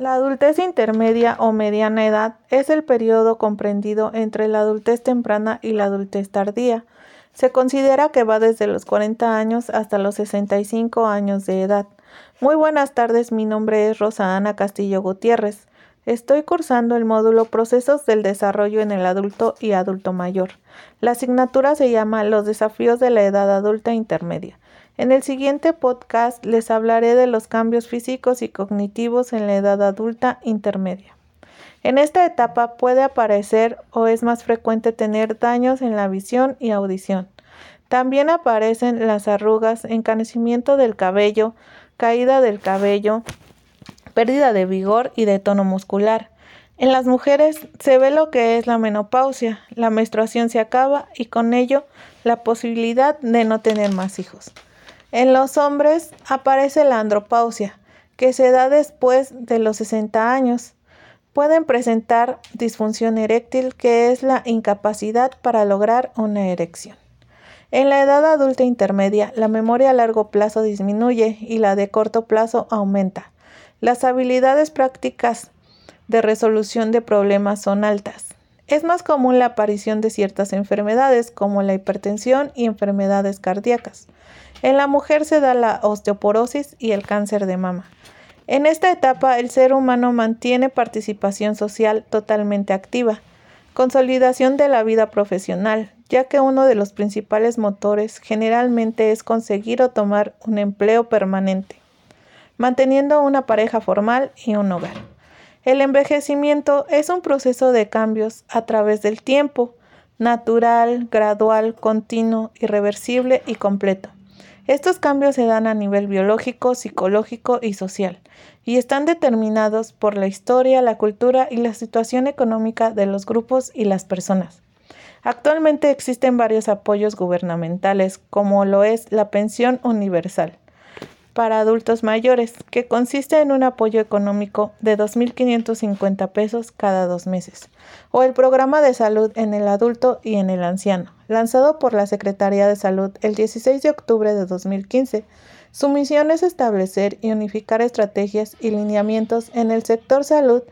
La adultez intermedia o mediana edad es el periodo comprendido entre la adultez temprana y la adultez tardía. Se considera que va desde los 40 años hasta los 65 años de edad. Muy buenas tardes, mi nombre es Rosa Ana Castillo Gutiérrez. Estoy cursando el módulo Procesos del Desarrollo en el Adulto y Adulto Mayor. La asignatura se llama Los desafíos de la edad adulta intermedia. En el siguiente podcast les hablaré de los cambios físicos y cognitivos en la edad adulta intermedia. En esta etapa puede aparecer o es más frecuente tener daños en la visión y audición. También aparecen las arrugas, encanecimiento del cabello, caída del cabello, pérdida de vigor y de tono muscular. En las mujeres se ve lo que es la menopausia, la menstruación se acaba y con ello la posibilidad de no tener más hijos. En los hombres aparece la andropausia, que se da después de los 60 años. Pueden presentar disfunción eréctil, que es la incapacidad para lograr una erección. En la edad adulta intermedia, la memoria a largo plazo disminuye y la de corto plazo aumenta. Las habilidades prácticas de resolución de problemas son altas. Es más común la aparición de ciertas enfermedades como la hipertensión y enfermedades cardíacas. En la mujer se da la osteoporosis y el cáncer de mama. En esta etapa el ser humano mantiene participación social totalmente activa, consolidación de la vida profesional, ya que uno de los principales motores generalmente es conseguir o tomar un empleo permanente, manteniendo una pareja formal y un hogar. El envejecimiento es un proceso de cambios a través del tiempo, natural, gradual, continuo, irreversible y completo. Estos cambios se dan a nivel biológico, psicológico y social, y están determinados por la historia, la cultura y la situación económica de los grupos y las personas. Actualmente existen varios apoyos gubernamentales, como lo es la pensión universal, para adultos mayores, que consiste en un apoyo económico de 2.550 pesos cada dos meses, o el programa de salud en el adulto y en el anciano, lanzado por la Secretaría de Salud el 16 de octubre de 2015. Su misión es establecer y unificar estrategias y lineamientos en el sector salud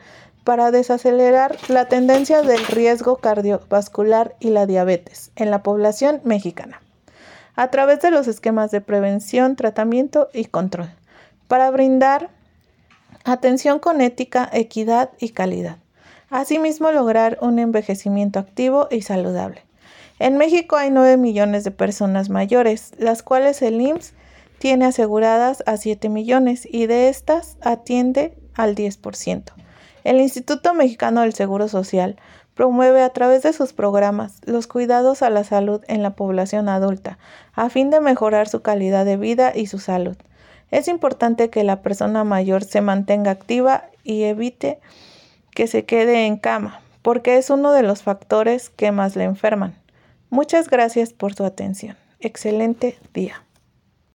para desacelerar la tendencia del riesgo cardiovascular y la diabetes en la población mexicana a través de los esquemas de prevención, tratamiento y control, para brindar atención con ética, equidad y calidad. Asimismo, lograr un envejecimiento activo y saludable. En México hay 9 millones de personas mayores, las cuales el IMSS tiene aseguradas a 7 millones y de estas atiende al 10%. El Instituto Mexicano del Seguro Social promueve a través de sus programas los cuidados a la salud en la población adulta, a fin de mejorar su calidad de vida y su salud. Es importante que la persona mayor se mantenga activa y evite que se quede en cama, porque es uno de los factores que más le enferman. Muchas gracias por su atención. Excelente día.